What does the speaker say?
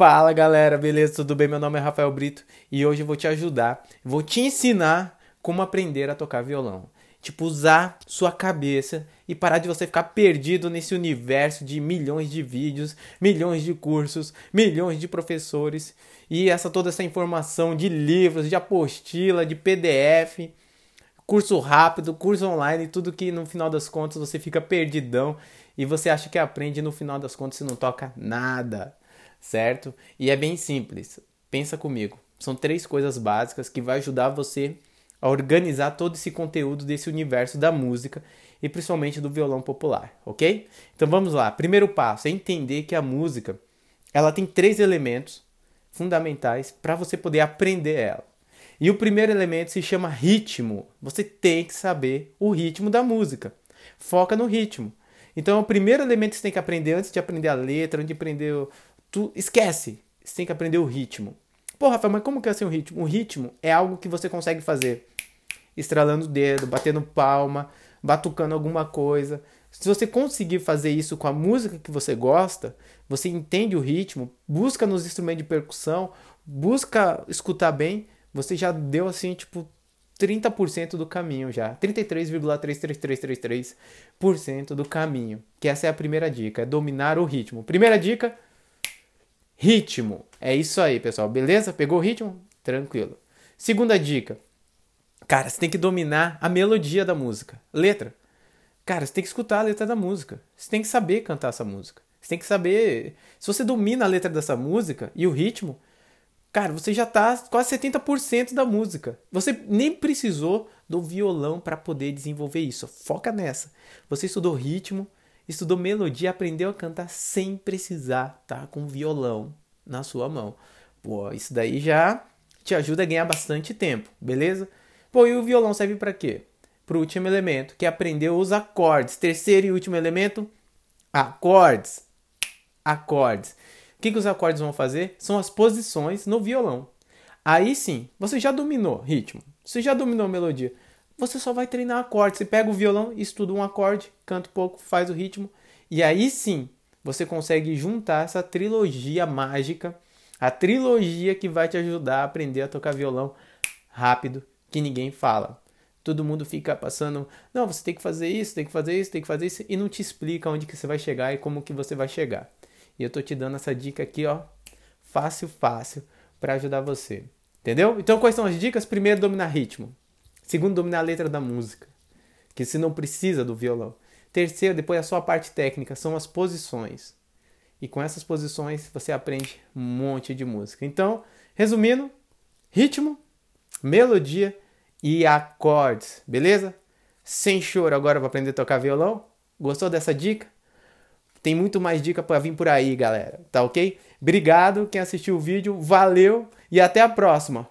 Fala galera, beleza? Tudo bem? Meu nome é Rafael Brito e hoje eu vou te ajudar, vou te ensinar como aprender a tocar violão. Tipo, usar sua cabeça e parar de você ficar perdido nesse universo de milhões de vídeos, milhões de cursos, milhões de professores e essa toda essa informação de livros, de apostila, de PDF, curso rápido, curso online, tudo que no final das contas você fica perdidão e você acha que aprende e no final das contas você não toca nada certo? E é bem simples. Pensa comigo. São três coisas básicas que vai ajudar você a organizar todo esse conteúdo desse universo da música e principalmente do violão popular, ok? Então vamos lá. Primeiro passo é entender que a música ela tem três elementos fundamentais para você poder aprender ela. E o primeiro elemento se chama ritmo. Você tem que saber o ritmo da música. Foca no ritmo. Então, é o primeiro elemento que você tem que aprender antes de aprender a letra, antes de aprender tu esquece. Você tem que aprender o ritmo. Pô, Rafael, mas como que é assim o ritmo? O ritmo é algo que você consegue fazer estralando o dedo, batendo palma, batucando alguma coisa. Se você conseguir fazer isso com a música que você gosta, você entende o ritmo, busca nos instrumentos de percussão, busca escutar bem, você já deu assim, tipo, 30% do caminho já. 33,33333% do caminho. Que essa é a primeira dica, é dominar o ritmo. Primeira dica, Ritmo. É isso aí, pessoal. Beleza? Pegou o ritmo? Tranquilo. Segunda dica. Cara, você tem que dominar a melodia da música. Letra. Cara, você tem que escutar a letra da música. Você tem que saber cantar essa música. Você tem que saber. Se você domina a letra dessa música e o ritmo, cara, você já tá quase 70% da música. Você nem precisou do violão para poder desenvolver isso. Foca nessa. Você estudou ritmo, estudou melodia, aprendeu a cantar sem precisar tá com violão na sua mão. Pô, isso daí já te ajuda a ganhar bastante tempo, beleza? Pô, e o violão serve para quê? Para o último elemento, que é aprender os acordes. Terceiro e último elemento, acordes. Acordes. O que, que os acordes vão fazer? São as posições no violão. Aí sim, você já dominou ritmo, você já dominou melodia você só vai treinar acordes. Você pega o violão, estuda um acorde, canta um pouco, faz o ritmo, e aí sim você consegue juntar essa trilogia mágica, a trilogia que vai te ajudar a aprender a tocar violão rápido, que ninguém fala. Todo mundo fica passando, não, você tem que fazer isso, tem que fazer isso, tem que fazer isso, e não te explica onde que você vai chegar e como que você vai chegar. E eu tô te dando essa dica aqui, ó, fácil, fácil, para ajudar você. Entendeu? Então, quais são as dicas? Primeiro, dominar ritmo. Segundo, dominar a letra da música, que se não precisa do violão. Terceiro, depois a sua parte técnica, são as posições. E com essas posições você aprende um monte de música. Então, resumindo, ritmo, melodia e acordes, beleza? Sem choro agora para aprender a tocar violão. Gostou dessa dica? Tem muito mais dica para vir por aí, galera. Tá ok? Obrigado quem assistiu o vídeo, valeu e até a próxima.